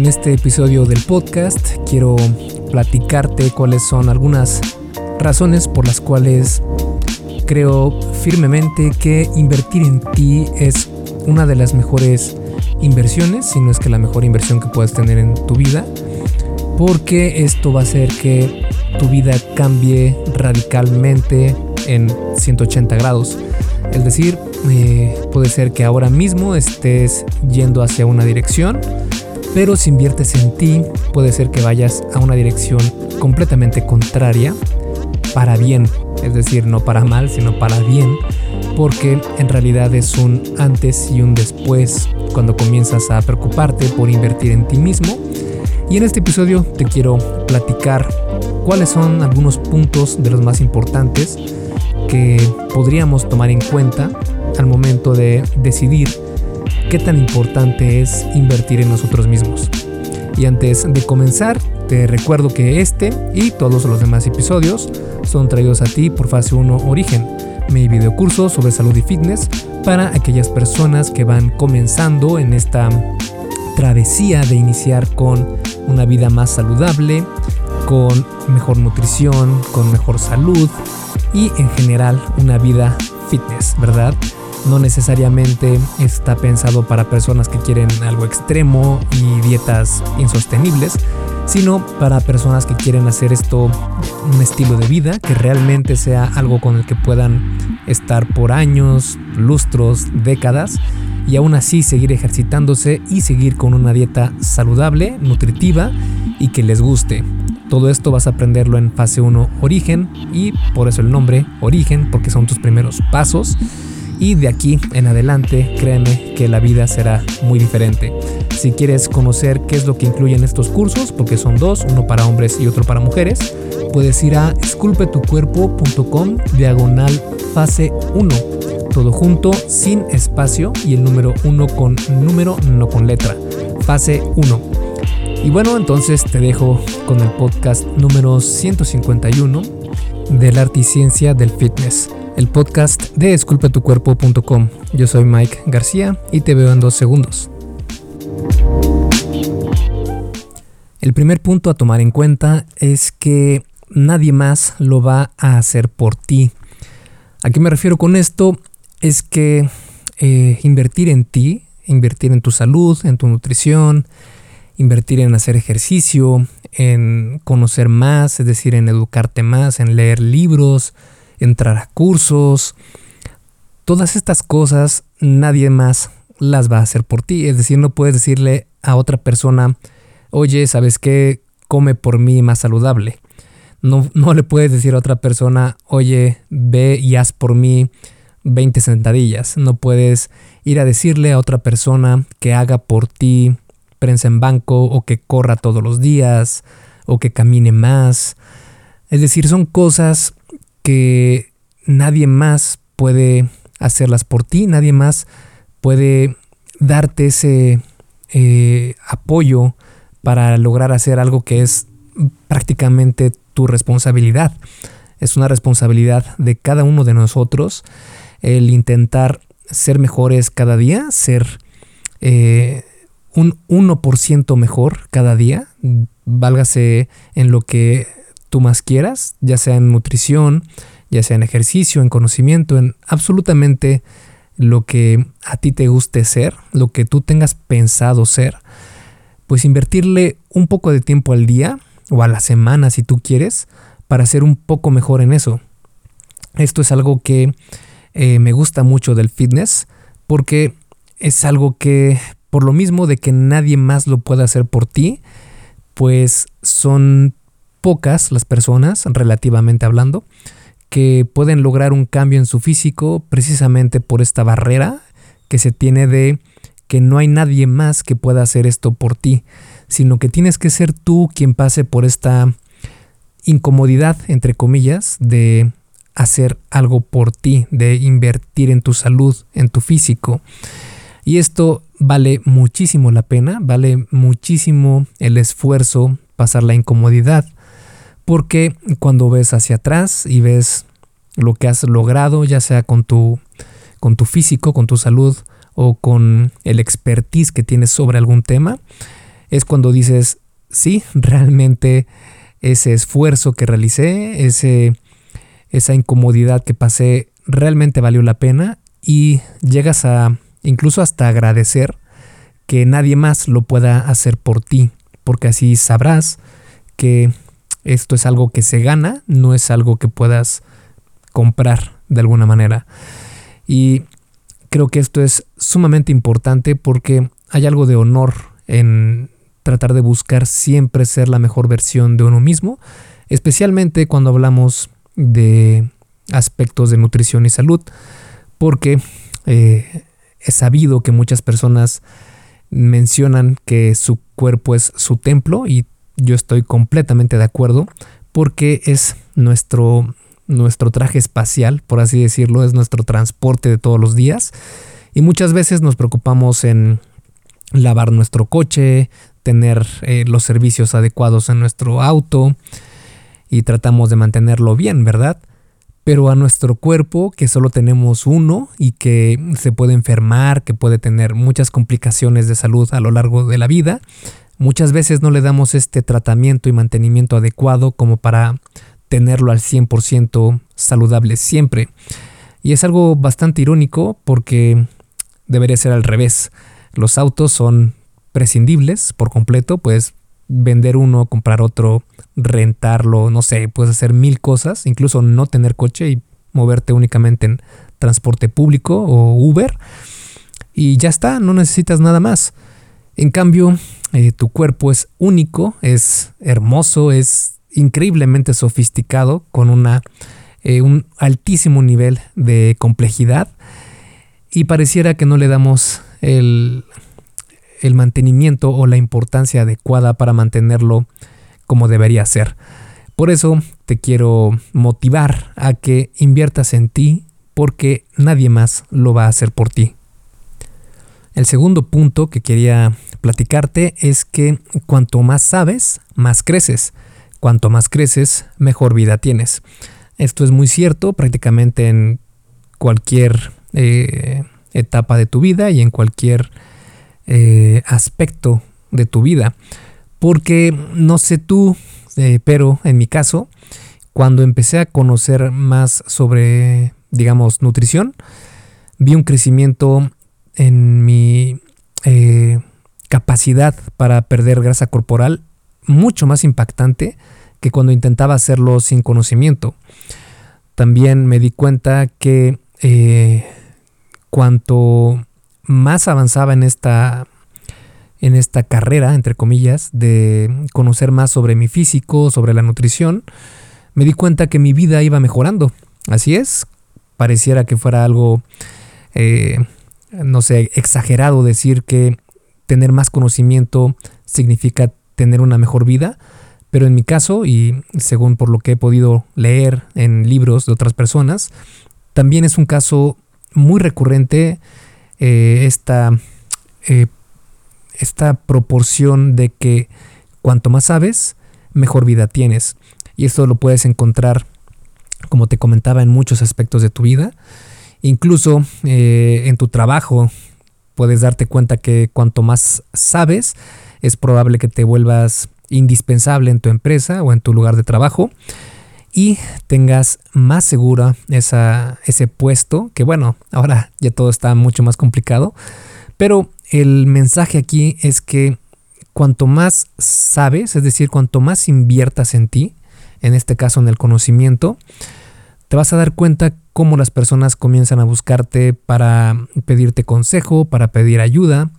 En este episodio del podcast quiero platicarte cuáles son algunas razones por las cuales creo firmemente que invertir en ti es una de las mejores inversiones, si no es que la mejor inversión que puedas tener en tu vida, porque esto va a hacer que tu vida cambie radicalmente en 180 grados. Es decir, eh, puede ser que ahora mismo estés yendo hacia una dirección, pero si inviertes en ti, puede ser que vayas a una dirección completamente contraria para bien, es decir, no para mal, sino para bien, porque en realidad es un antes y un después cuando comienzas a preocuparte por invertir en ti mismo. Y en este episodio te quiero platicar cuáles son algunos puntos de los más importantes que podríamos tomar en cuenta al momento de decidir qué tan importante es invertir en nosotros mismos. Y antes de comenzar, te recuerdo que este y todos los demás episodios son traídos a ti por Fase 1 Origen, mi videocurso sobre salud y fitness para aquellas personas que van comenzando en esta travesía de iniciar con una vida más saludable, con mejor nutrición, con mejor salud y en general una vida fitness, ¿verdad? No necesariamente está pensado para personas que quieren algo extremo y dietas insostenibles, sino para personas que quieren hacer esto un estilo de vida, que realmente sea algo con el que puedan estar por años, lustros, décadas y aún así seguir ejercitándose y seguir con una dieta saludable, nutritiva y que les guste. Todo esto vas a aprenderlo en fase 1 origen y por eso el nombre origen porque son tus primeros pasos y de aquí en adelante créeme que la vida será muy diferente. Si quieres conocer qué es lo que incluyen estos cursos, porque son dos, uno para hombres y otro para mujeres, puedes ir a esculpetucuerpo.com diagonal fase 1. Todo junto, sin espacio y el número 1 con número, no con letra. Fase 1. Y bueno, entonces te dejo con el podcast número 151 del arte y ciencia del fitness el podcast de esculpetucuerpo.com. Yo soy Mike García y te veo en dos segundos. El primer punto a tomar en cuenta es que nadie más lo va a hacer por ti. ¿A qué me refiero con esto? Es que eh, invertir en ti, invertir en tu salud, en tu nutrición, invertir en hacer ejercicio, en conocer más, es decir, en educarte más, en leer libros, entrar a cursos, todas estas cosas nadie más las va a hacer por ti. Es decir, no puedes decirle a otra persona, oye, ¿sabes qué? Come por mí más saludable. No, no le puedes decir a otra persona, oye, ve y haz por mí 20 sentadillas. No puedes ir a decirle a otra persona que haga por ti prensa en banco o que corra todos los días o que camine más. Es decir, son cosas que nadie más puede hacerlas por ti, nadie más puede darte ese eh, apoyo para lograr hacer algo que es prácticamente tu responsabilidad. Es una responsabilidad de cada uno de nosotros el intentar ser mejores cada día, ser eh, un 1% mejor cada día, válgase en lo que tú más quieras, ya sea en nutrición, ya sea en ejercicio, en conocimiento, en absolutamente lo que a ti te guste ser, lo que tú tengas pensado ser, pues invertirle un poco de tiempo al día o a la semana si tú quieres para ser un poco mejor en eso. Esto es algo que eh, me gusta mucho del fitness porque es algo que por lo mismo de que nadie más lo puede hacer por ti, pues son pocas las personas, relativamente hablando, que pueden lograr un cambio en su físico precisamente por esta barrera que se tiene de que no hay nadie más que pueda hacer esto por ti, sino que tienes que ser tú quien pase por esta incomodidad, entre comillas, de hacer algo por ti, de invertir en tu salud, en tu físico. Y esto vale muchísimo la pena, vale muchísimo el esfuerzo, pasar la incomodidad. Porque cuando ves hacia atrás y ves lo que has logrado, ya sea con tu, con tu físico, con tu salud o con el expertise que tienes sobre algún tema, es cuando dices, sí, realmente ese esfuerzo que realicé, ese, esa incomodidad que pasé, realmente valió la pena y llegas a incluso hasta agradecer que nadie más lo pueda hacer por ti, porque así sabrás que esto es algo que se gana, no es algo que puedas comprar de alguna manera. Y creo que esto es sumamente importante porque hay algo de honor en tratar de buscar siempre ser la mejor versión de uno mismo, especialmente cuando hablamos de aspectos de nutrición y salud, porque eh, es sabido que muchas personas mencionan que su cuerpo es su templo y yo estoy completamente de acuerdo porque es nuestro, nuestro traje espacial, por así decirlo, es nuestro transporte de todos los días y muchas veces nos preocupamos en lavar nuestro coche, tener eh, los servicios adecuados en nuestro auto y tratamos de mantenerlo bien, ¿verdad? Pero a nuestro cuerpo, que solo tenemos uno y que se puede enfermar, que puede tener muchas complicaciones de salud a lo largo de la vida, muchas veces no le damos este tratamiento y mantenimiento adecuado como para tenerlo al 100% saludable siempre. Y es algo bastante irónico porque debería ser al revés. Los autos son prescindibles por completo, puedes vender uno, comprar otro, rentarlo, no sé, puedes hacer mil cosas, incluso no tener coche y moverte únicamente en transporte público o Uber y ya está, no necesitas nada más. En cambio, eh, tu cuerpo es único, es hermoso, es increíblemente sofisticado, con una, eh, un altísimo nivel de complejidad y pareciera que no le damos el, el mantenimiento o la importancia adecuada para mantenerlo como debería ser. Por eso te quiero motivar a que inviertas en ti porque nadie más lo va a hacer por ti. El segundo punto que quería platicarte es que cuanto más sabes, más creces. Cuanto más creces, mejor vida tienes. Esto es muy cierto prácticamente en cualquier eh, etapa de tu vida y en cualquier eh, aspecto de tu vida. Porque no sé tú, eh, pero en mi caso, cuando empecé a conocer más sobre, digamos, nutrición, vi un crecimiento en mi eh, capacidad para perder grasa corporal mucho más impactante que cuando intentaba hacerlo sin conocimiento. También me di cuenta que cuanto más avanzaba en esta, en esta carrera, entre comillas, de conocer más sobre mi físico, sobre la nutrición, me di cuenta que mi vida iba mejorando. Así es, pareciera que fuera algo, eh, no sé, exagerado decir que tener más conocimiento significa tener una mejor vida, pero en mi caso, y según por lo que he podido leer en libros de otras personas, también es un caso muy recurrente eh, esta, eh, esta proporción de que cuanto más sabes, mejor vida tienes. Y esto lo puedes encontrar, como te comentaba, en muchos aspectos de tu vida. Incluso eh, en tu trabajo puedes darte cuenta que cuanto más sabes, es probable que te vuelvas indispensable en tu empresa o en tu lugar de trabajo y tengas más segura esa, ese puesto, que bueno, ahora ya todo está mucho más complicado, pero el mensaje aquí es que cuanto más sabes, es decir, cuanto más inviertas en ti, en este caso en el conocimiento, te vas a dar cuenta cómo las personas comienzan a buscarte para pedirte consejo, para pedir ayuda,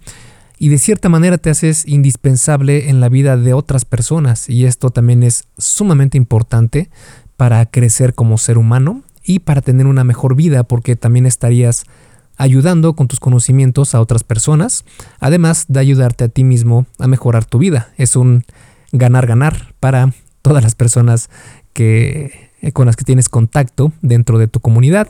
y de cierta manera te haces indispensable en la vida de otras personas, y esto también es sumamente importante para crecer como ser humano y para tener una mejor vida porque también estarías ayudando con tus conocimientos a otras personas, además de ayudarte a ti mismo a mejorar tu vida. Es un ganar-ganar para todas las personas que, eh, con las que tienes contacto dentro de tu comunidad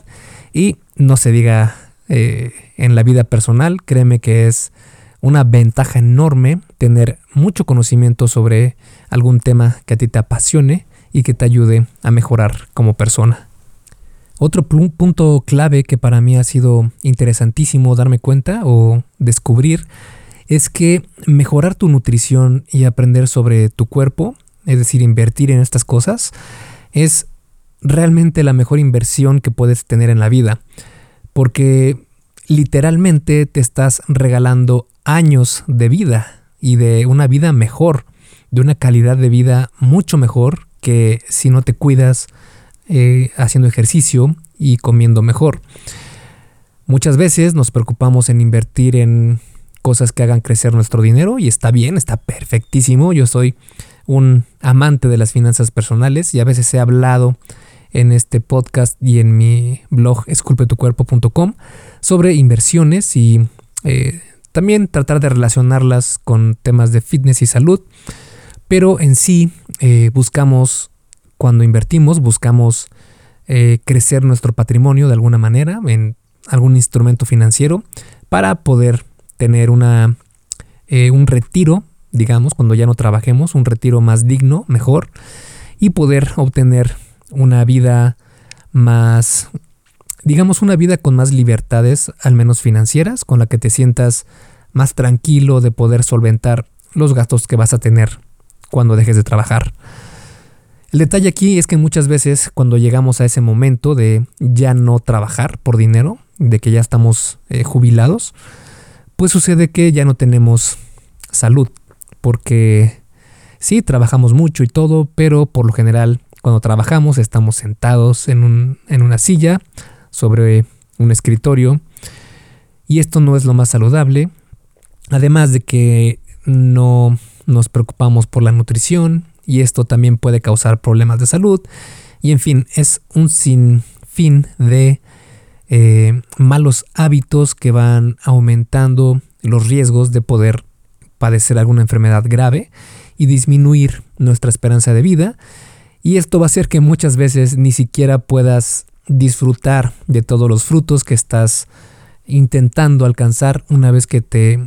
y no se diga eh, en la vida personal, créeme que es una ventaja enorme tener mucho conocimiento sobre algún tema que a ti te apasione y que te ayude a mejorar como persona. Otro punto clave que para mí ha sido interesantísimo darme cuenta o descubrir es que mejorar tu nutrición y aprender sobre tu cuerpo, es decir, invertir en estas cosas, es realmente la mejor inversión que puedes tener en la vida. Porque literalmente te estás regalando años de vida y de una vida mejor, de una calidad de vida mucho mejor que si no te cuidas eh, haciendo ejercicio y comiendo mejor. Muchas veces nos preocupamos en invertir en cosas que hagan crecer nuestro dinero y está bien, está perfectísimo. Yo soy un amante de las finanzas personales y a veces he hablado en este podcast y en mi blog esculpetucuerpo.com sobre inversiones y eh, también tratar de relacionarlas con temas de fitness y salud. Pero en sí eh, buscamos, cuando invertimos, buscamos eh, crecer nuestro patrimonio de alguna manera en algún instrumento financiero para poder tener una, un retiro, digamos, cuando ya no trabajemos, un retiro más digno, mejor, y poder obtener una vida más, digamos, una vida con más libertades, al menos financieras, con la que te sientas más tranquilo de poder solventar los gastos que vas a tener cuando dejes de trabajar. El detalle aquí es que muchas veces cuando llegamos a ese momento de ya no trabajar por dinero, de que ya estamos eh, jubilados, pues sucede que ya no tenemos salud, porque sí, trabajamos mucho y todo, pero por lo general cuando trabajamos estamos sentados en, un, en una silla sobre un escritorio y esto no es lo más saludable. Además de que no nos preocupamos por la nutrición y esto también puede causar problemas de salud. Y en fin, es un sinfín de eh, malos hábitos que van aumentando los riesgos de poder padecer alguna enfermedad grave y disminuir nuestra esperanza de vida y esto va a hacer que muchas veces ni siquiera puedas disfrutar de todos los frutos que estás intentando alcanzar una vez que te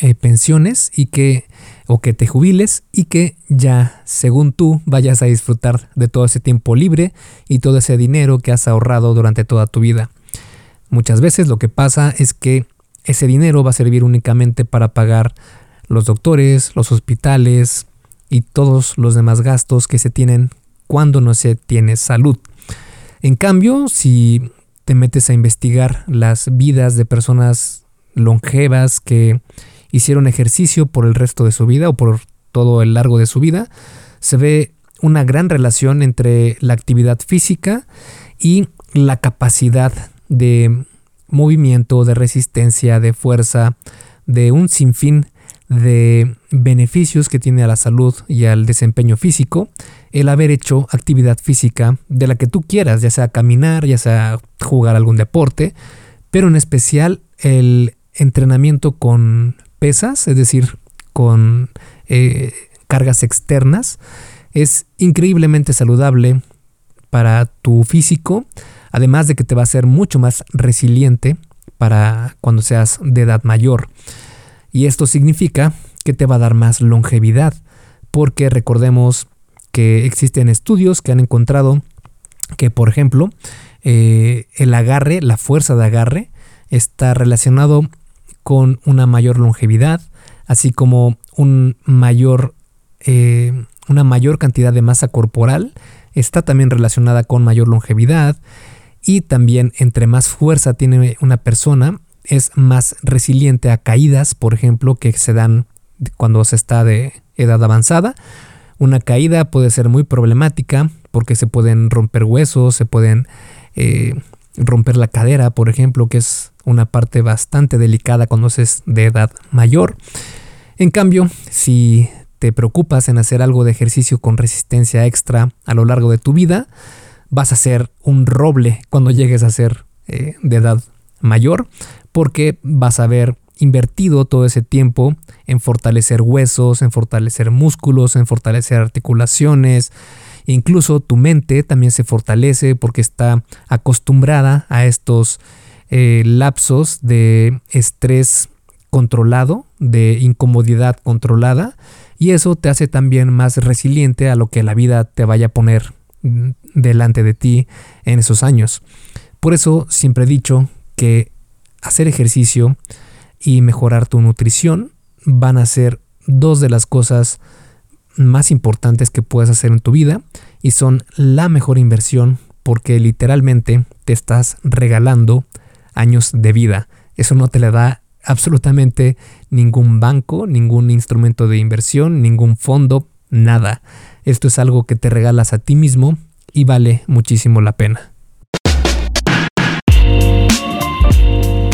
eh, pensiones y que o que te jubiles y que ya según tú vayas a disfrutar de todo ese tiempo libre y todo ese dinero que has ahorrado durante toda tu vida. Muchas veces lo que pasa es que ese dinero va a servir únicamente para pagar los doctores, los hospitales y todos los demás gastos que se tienen cuando no se tiene salud. En cambio, si te metes a investigar las vidas de personas longevas que hicieron ejercicio por el resto de su vida o por todo el largo de su vida, se ve una gran relación entre la actividad física y la capacidad de movimiento, de resistencia, de fuerza, de un sinfín de beneficios que tiene a la salud y al desempeño físico el haber hecho actividad física de la que tú quieras, ya sea caminar, ya sea jugar algún deporte, pero en especial el entrenamiento con pesas, es decir, con eh, cargas externas, es increíblemente saludable para tu físico, además de que te va a hacer mucho más resiliente para cuando seas de edad mayor. Y esto significa que te va a dar más longevidad, porque recordemos que existen estudios que han encontrado que, por ejemplo, eh, el agarre, la fuerza de agarre, está relacionado con una mayor longevidad, así como un mayor, eh, una mayor cantidad de masa corporal, está también relacionada con mayor longevidad y también entre más fuerza tiene una persona, es más resiliente a caídas, por ejemplo, que se dan cuando se está de edad avanzada una caída puede ser muy problemática porque se pueden romper huesos, se pueden eh, romper la cadera, por ejemplo, que es una parte bastante delicada cuando es de edad mayor. En cambio, si te preocupas en hacer algo de ejercicio con resistencia extra a lo largo de tu vida, vas a ser un roble cuando llegues a ser eh, de edad mayor, porque vas a ver invertido todo ese tiempo en fortalecer huesos, en fortalecer músculos, en fortalecer articulaciones. Incluso tu mente también se fortalece porque está acostumbrada a estos eh, lapsos de estrés controlado, de incomodidad controlada, y eso te hace también más resiliente a lo que la vida te vaya a poner mm, delante de ti en esos años. Por eso siempre he dicho que hacer ejercicio y mejorar tu nutrición van a ser dos de las cosas más importantes que puedes hacer en tu vida y son la mejor inversión porque literalmente te estás regalando años de vida. Eso no te le da absolutamente ningún banco, ningún instrumento de inversión, ningún fondo, nada. Esto es algo que te regalas a ti mismo y vale muchísimo la pena.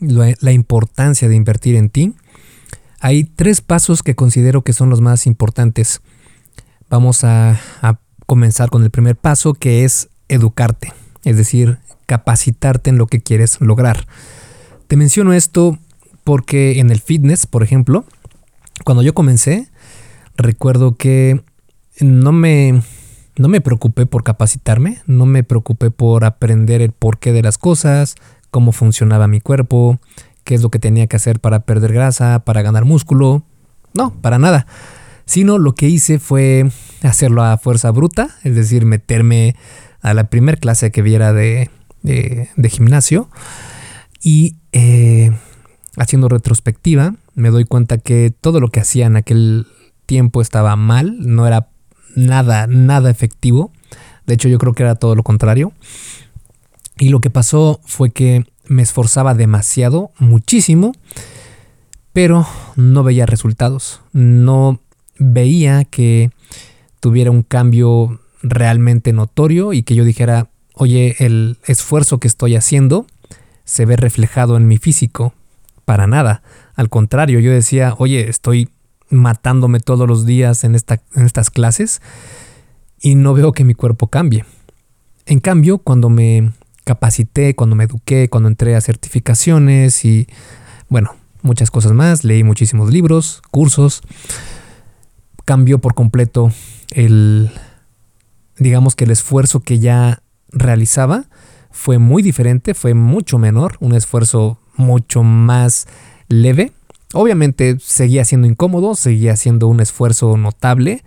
la importancia de invertir en ti, hay tres pasos que considero que son los más importantes. Vamos a, comenzar con el primer paso que es educarte, es decir, capacitarte en lo que quieres lograr. Te menciono esto porque en el fitness, por ejemplo, cuando yo comencé, recuerdo que no me, no me preocupé por capacitarme, no me preocupé por aprender el porqué de las cosas, cómo funcionaba mi cuerpo, qué es lo que tenía que hacer para perder grasa, para ganar músculo. No, para nada. Sino lo que hice fue hacerlo a fuerza bruta, es decir, meterme a la primer clase que viera de, de, gimnasio y eh, haciendo retrospectiva me doy cuenta que todo lo que hacía en aquel tiempo estaba mal, no era nada, nada efectivo. De hecho yo creo que era todo lo contrario. Y lo que pasó fue que me esforzaba demasiado, muchísimo, pero no veía resultados. No veía que tuviera un cambio realmente notorio y que yo dijera, oye, el esfuerzo que estoy haciendo se ve reflejado en mi físico. Para nada. Al contrario, yo decía, oye, estoy matándome todos los días en, esta, en estas clases y no veo que mi cuerpo cambie. En cambio, cuando me capacité, cuando me eduqué, cuando entré a certificaciones y, bueno, muchas cosas más, leí muchísimos libros, cursos, cambió por completo el, digamos que el esfuerzo que ya realizaba fue muy diferente, fue mucho menor, un esfuerzo mucho más leve. Obviamente seguía siendo incómodo, seguía siendo un esfuerzo notable,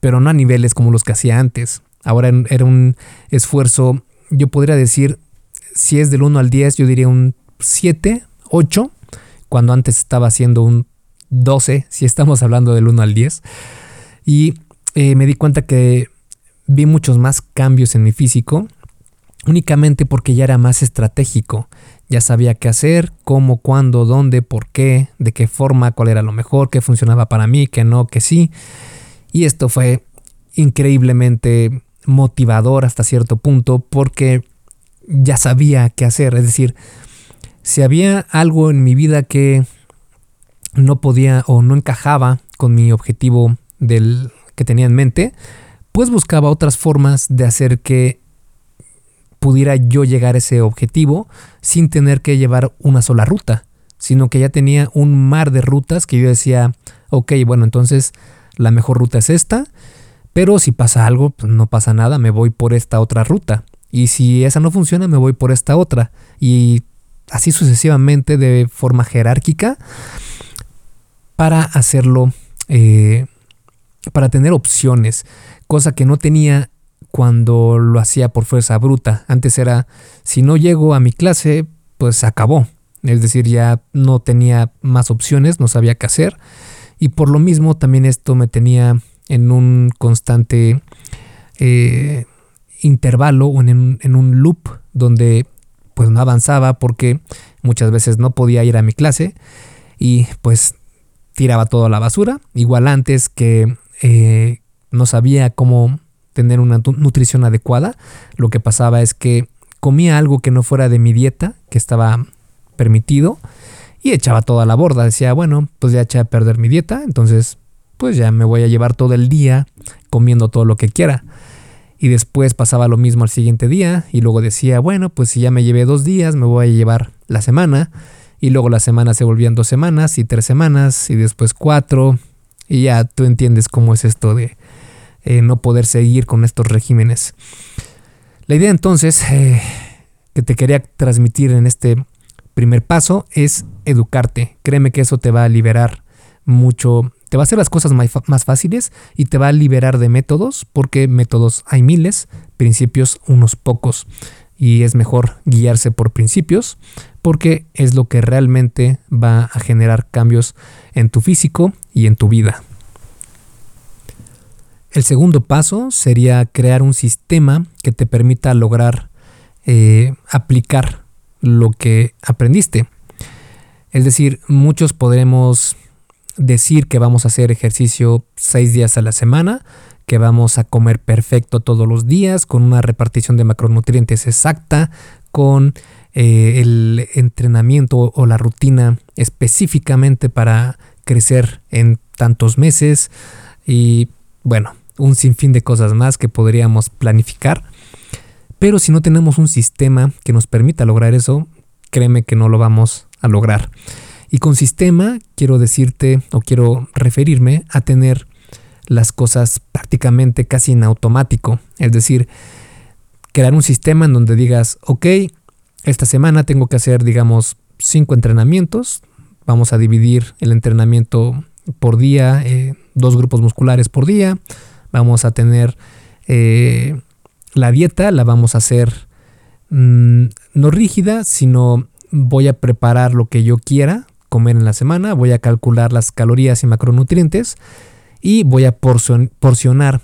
pero no a niveles como los que hacía antes. Ahora era un esfuerzo, yo podría decir, si es del 1 al 10, yo diría un 7, 8, cuando antes estaba haciendo un 12, si estamos hablando del 1 al 10. Y eh, me di cuenta que vi muchos más cambios en mi físico, únicamente porque ya era más estratégico. Ya sabía qué hacer, cómo, cuándo, dónde, por qué, de qué forma, cuál era lo mejor, qué funcionaba para mí, qué no, qué sí. Y esto fue increíblemente motivador hasta cierto punto porque ya sabía qué hacer. Es decir, si había algo en mi vida que no podía o no encajaba con mi objetivo del que tenía en mente, pues buscaba otras formas de hacer que pudiera yo llegar a ese objetivo sin tener que llevar una sola ruta, sino que ya tenía un mar de rutas que yo decía, ok, bueno, entonces la mejor ruta es esta, pero si pasa algo, pues no pasa nada, me voy por esta otra ruta. Y si esa no funciona, me voy por esta otra. Y así sucesivamente de forma jerárquica para hacerlo, eh, para tener opciones, cosa que no tenía cuando lo hacía por fuerza bruta. Antes era, si no llego a mi clase, pues acabó. Es decir, ya no tenía más opciones, no sabía qué hacer. Y por lo mismo también esto me tenía en un constante eh, intervalo o en, un loop donde pues no avanzaba porque muchas veces no podía ir a mi clase y pues tiraba todo a la basura. Igual antes que eh, no sabía cómo tener una nutrición adecuada. Lo que pasaba es que comía algo que no fuera de mi dieta, que estaba permitido, y echaba toda la borda. Decía, bueno, pues ya eché a perder mi dieta, entonces pues ya me voy a llevar todo el día comiendo todo lo que quiera. Y después pasaba lo mismo al siguiente día y luego decía, bueno, pues si ya me llevé dos días, me voy a llevar la semana. Y luego la semana se volvían dos semanas y tres semanas y después cuatro. Y ya tú entiendes cómo es esto de eh, no poder seguir con estos regímenes. La idea entonces eh, que te quería transmitir en este primer paso es educarte. Créeme que eso te va a liberar mucho, te va a hacer las cosas más fáciles y te va a liberar de métodos, porque métodos hay miles, principios unos pocos. Y es mejor guiarse por principios, porque es lo que realmente va a generar cambios en tu físico y en tu vida. El segundo paso sería crear un sistema que te permita lograr eh, aplicar lo que aprendiste. Es decir, muchos podremos decir que vamos a hacer ejercicio seis días a la semana, que vamos a comer perfecto todos los días, con una repartición de macronutrientes exacta, con eh, el entrenamiento o la rutina específicamente para crecer en tantos meses y bueno, un sinfín de cosas más que podríamos planificar. Pero si no tenemos un sistema que nos permita lograr eso, créeme que no lo vamos a lograr. Y con sistema quiero decirte o quiero referirme a tener las cosas prácticamente casi en automático. Es decir, crear un sistema en donde digas, ok, esta semana tengo que hacer, digamos, cinco entrenamientos. Vamos a dividir el entrenamiento por día, eh, dos grupos musculares por día. Vamos a tener eh, la dieta, la vamos a hacer mm, no rígida, sino voy a preparar lo que yo quiera comer en la semana, voy a calcular las calorías y macronutrientes y voy a porcionar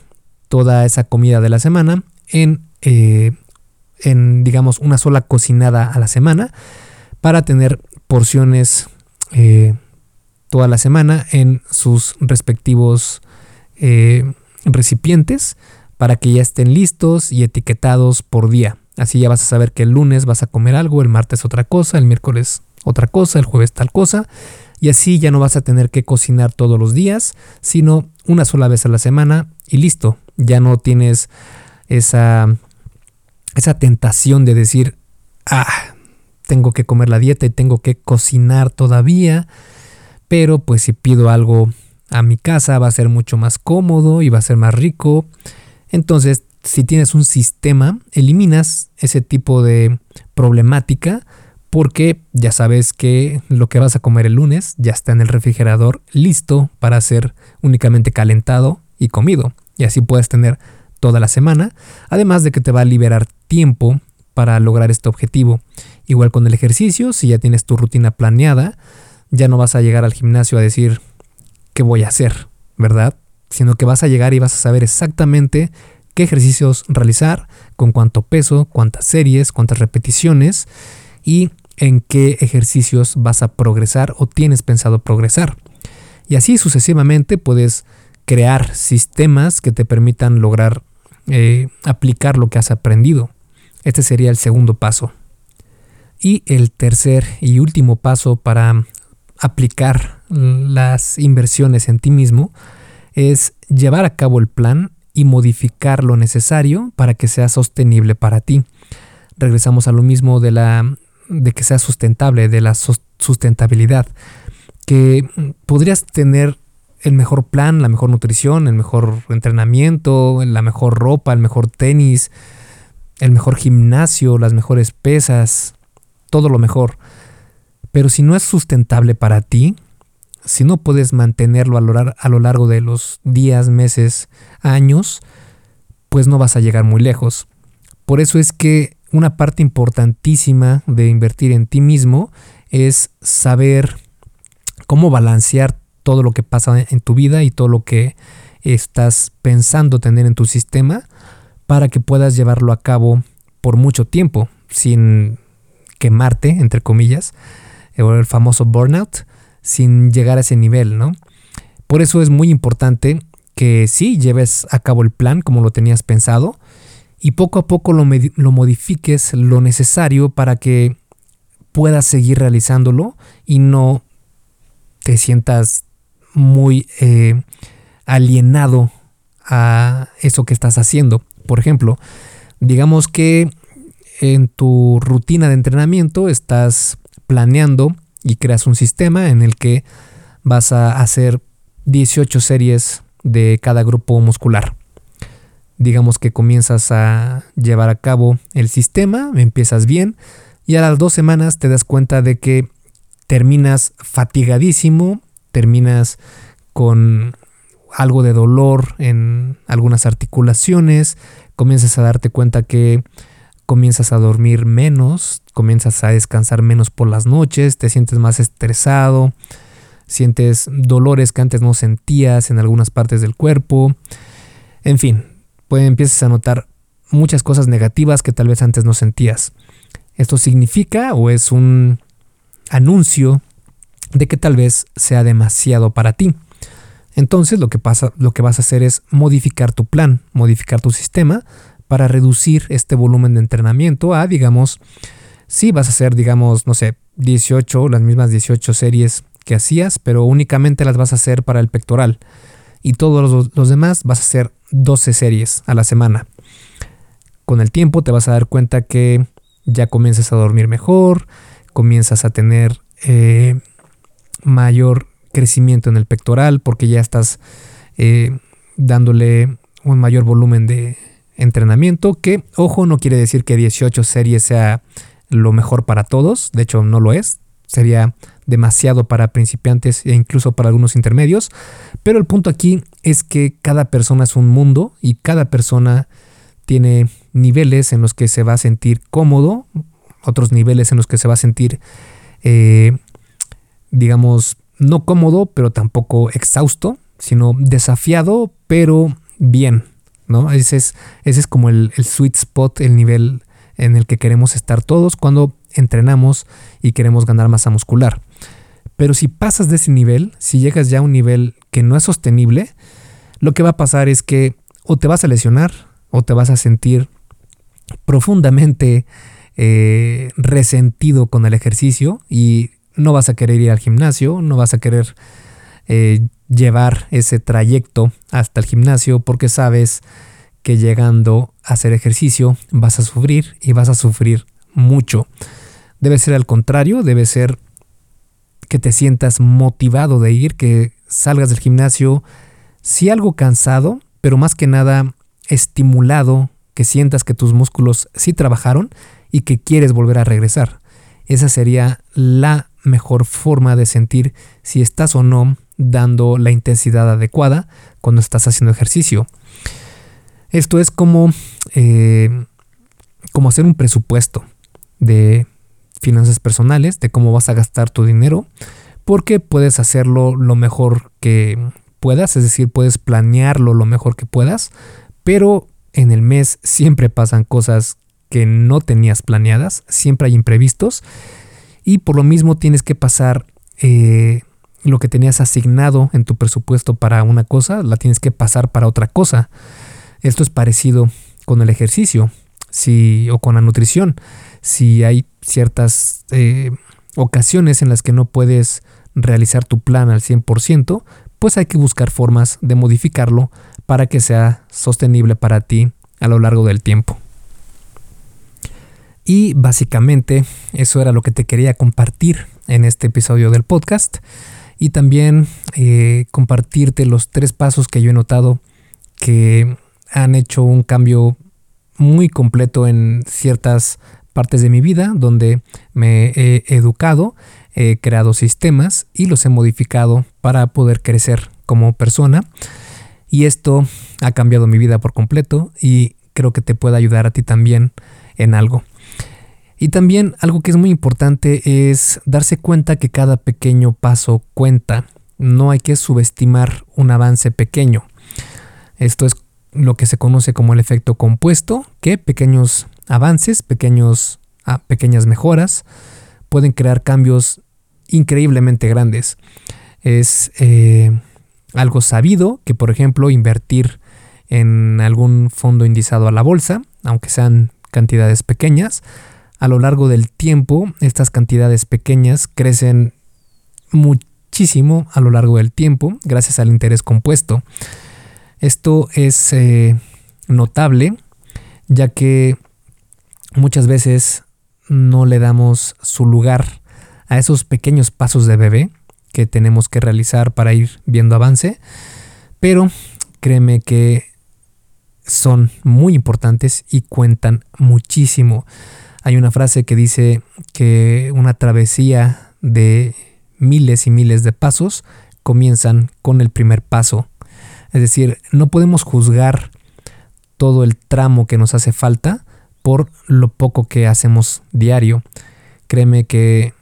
toda esa comida de la semana en, eh, en, digamos, una sola cocinada a la semana para tener porciones eh, toda la semana en sus respectivos eh, recipientes para que ya estén listos y etiquetados por día. Así ya vas a saber que el lunes vas a comer algo, el martes otra cosa, el miércoles otra cosa, el jueves tal cosa. Y así ya no vas a tener que cocinar todos los días, sino una sola vez a la semana y listo. Ya no tienes esa, esa tentación de decir, ah, tengo que comer la dieta y tengo que cocinar todavía. Pero pues si pido algo a mi casa va a ser mucho más cómodo y va a ser más rico. Entonces, si tienes un sistema, eliminas ese tipo de problemática porque ya sabes que lo que vas a comer el lunes ya está en el refrigerador listo para ser únicamente calentado y comido. Y así puedes tener toda la semana, además de que te va a liberar tiempo para lograr este objetivo. Igual con el ejercicio, si ya tienes tu rutina planeada, ya no vas a llegar al gimnasio a decir qué voy a hacer, ¿verdad? Sino que vas a llegar y vas a saber exactamente qué ejercicios realizar, con cuánto peso, cuántas series, cuántas repeticiones y en qué ejercicios vas a progresar o tienes pensado progresar. Y así sucesivamente puedes crear sistemas que te permitan lograr eh, aplicar lo que has aprendido. Este sería el segundo paso. Y el tercer y último paso para aplicar las inversiones en ti mismo es llevar a cabo el plan y modificar lo necesario para que sea sostenible para ti. Regresamos a lo mismo de la de que sea sustentable, de la sustentabilidad, que podrías tener el mejor plan, la mejor nutrición, el mejor entrenamiento, la mejor ropa, el mejor tenis, el mejor gimnasio, las mejores pesas, todo lo mejor. Pero si no es sustentable para ti, si no puedes mantenerlo a lo, largo de los días, meses, años, pues no vas a llegar muy lejos. Por eso es que una parte importantísima de invertir en ti mismo es saber cómo balancear todo lo que pasa en tu vida y todo lo que estás pensando tener en tu sistema para que puedas llevarlo a cabo por mucho tiempo sin quemarte, entre comillas, o el famoso burnout, sin llegar a ese nivel, ¿no? Por eso es muy importante que sí lleves a cabo el plan como lo tenías pensado y poco a poco lo, lo modifiques lo necesario para que puedas seguir realizándolo y no te sientas muy eh, alienado a eso que estás haciendo. Por ejemplo, digamos que en tu rutina de entrenamiento estás planeando y creas un sistema en el que vas a hacer 18 series de cada grupo muscular. Digamos que comienzas a llevar a cabo el sistema, empiezas bien y a las dos semanas te das cuenta de que terminas fatigadísimo, terminas con algo de dolor en algunas articulaciones, comienzas a darte cuenta que comienzas a dormir menos, comienzas a descansar menos por las noches, te sientes más estresado, sientes dolores que antes no sentías en algunas partes del cuerpo, en fin, pues empiezas a notar muchas cosas negativas que tal vez antes no sentías. Esto significa o es un anuncio de que tal vez sea demasiado para ti. Entonces lo que pasa, lo que vas a hacer es modificar tu plan, modificar tu sistema para reducir este volumen de entrenamiento a, digamos, si vas a hacer, digamos, no sé, 18, las mismas 18 series que hacías, pero únicamente las vas a hacer para el pectoral. Y todos los, demás vas a hacer 12 series a la semana. Con el tiempo te vas a dar cuenta que ya comienzas a dormir mejor, comienzas a tener eh, mayor crecimiento en el pectoral porque ya estás eh, dándole un mayor volumen de, entrenamiento, que ojo, no quiere decir que 18 series sea lo mejor para todos, de hecho no lo es, sería demasiado para principiantes e incluso para algunos intermedios, pero el punto aquí es que cada persona es un mundo y cada persona tiene niveles en los que se va a sentir cómodo, otros niveles en los que se va a sentir, eh, digamos, no cómodo, pero tampoco exhausto, sino desafiado, pero bien, ¿no? Ese es, ese es como el, sweet spot, el nivel en el que queremos estar todos cuando entrenamos y queremos ganar masa muscular. Pero si pasas de ese nivel, si llegas ya a un nivel que no es sostenible, lo que va a pasar es que o te vas a lesionar o te vas a sentir profundamente eh, resentido con el ejercicio y no vas a querer ir al gimnasio, no vas a querer eh, llevar ese trayecto hasta el gimnasio porque sabes que llegando a hacer ejercicio vas a sufrir y vas a sufrir mucho. Debe ser al contrario, debe ser que te sientas motivado de ir, que salgas del gimnasio, sí algo cansado, pero más que nada estimulado, que sientas que tus músculos sí trabajaron y que quieres volver a regresar. Esa sería la mejor forma de sentir si estás o no dando la intensidad adecuada cuando estás haciendo ejercicio. Esto es como, eh, como hacer un presupuesto de finanzas personales, de cómo vas a gastar tu dinero, porque puedes hacerlo lo mejor que puedas, es decir, puedes planearlo lo mejor que puedas, pero en el mes siempre pasan cosas que no tenías planeadas, siempre hay imprevistos y por lo mismo tienes que pasar eh, lo que tenías asignado en tu presupuesto para una cosa, la tienes que pasar para otra cosa. Esto es parecido con el ejercicio si, o con la nutrición. Si hay ciertas eh, ocasiones en las que no puedes realizar tu plan al 100%, pues hay que buscar formas de modificarlo para que sea sostenible para ti a lo largo del tiempo. Y básicamente eso era lo que te quería compartir en este episodio del podcast y también eh, compartirte los tres pasos que yo he notado que han hecho un cambio muy completo en ciertas partes de mi vida donde me he educado, he creado sistemas y los he modificado para poder crecer como persona. Y esto ha cambiado mi vida por completo y creo que te puede ayudar a ti también en algo. Y también algo que es muy importante es darse cuenta que cada pequeño paso cuenta. No hay que subestimar un avance pequeño. Esto es lo que se conoce como el efecto compuesto, que pequeños avances, pequeños, ah, pequeñas mejoras pueden crear cambios increíblemente grandes. Es eh, algo sabido que por ejemplo invertir en algún fondo indizado a la bolsa, aunque sean cantidades pequeñas, a lo largo del tiempo estas cantidades pequeñas crecen muchísimo a lo largo del tiempo gracias al interés compuesto. Esto es eh, notable ya que muchas veces no le damos su lugar a esos pequeños pasos de bebé que tenemos que realizar para ir viendo avance, pero créeme que son muy importantes y cuentan muchísimo. Hay una frase que dice que una travesía de miles y miles de pasos comienzan con el primer paso. Es decir, no podemos juzgar todo el tramo que nos hace falta por lo poco que hacemos diario. Créeme que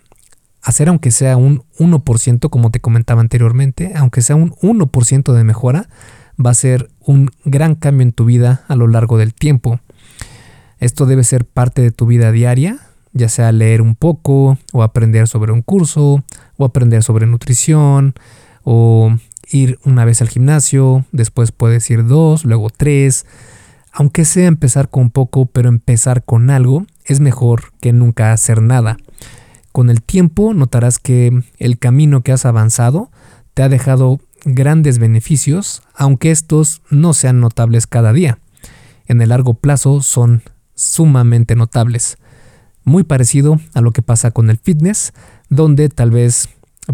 hacer aunque sea un 1%, como te comentaba anteriormente, aunque sea un 1% de mejora, va a ser un gran cambio en tu vida a lo largo del tiempo. Esto debe ser parte de tu vida diaria, ya sea leer un poco, o aprender sobre un curso, o aprender sobre nutrición, o ir una vez al gimnasio, después puedes ir dos, luego tres. Aunque sea empezar con poco, pero empezar con algo, es mejor que nunca hacer nada. Con el tiempo notarás que el camino que has avanzado te ha dejado grandes beneficios, aunque estos no sean notables cada día. En el largo plazo son sumamente notables. Muy parecido a lo que pasa con el fitness, donde tal vez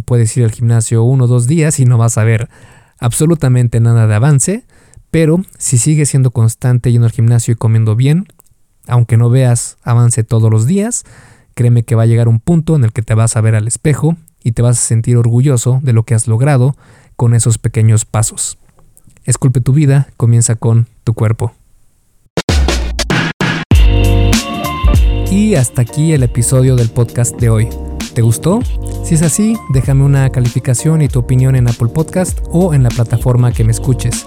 puedes ir al gimnasio uno o dos días y no vas a ver absolutamente nada de avance, pero si sigues siendo constante yendo al gimnasio y comiendo bien, aunque no veas avance todos los días, Créeme que va a llegar un punto en el que te vas a ver al espejo y te vas a sentir orgulloso de lo que has logrado con esos pequeños pasos. Esculpe tu vida, comienza con tu cuerpo. Y hasta aquí el episodio del podcast de hoy. ¿Te gustó? Si es así, déjame una calificación y tu opinión en Apple Podcast o en la plataforma que me escuches.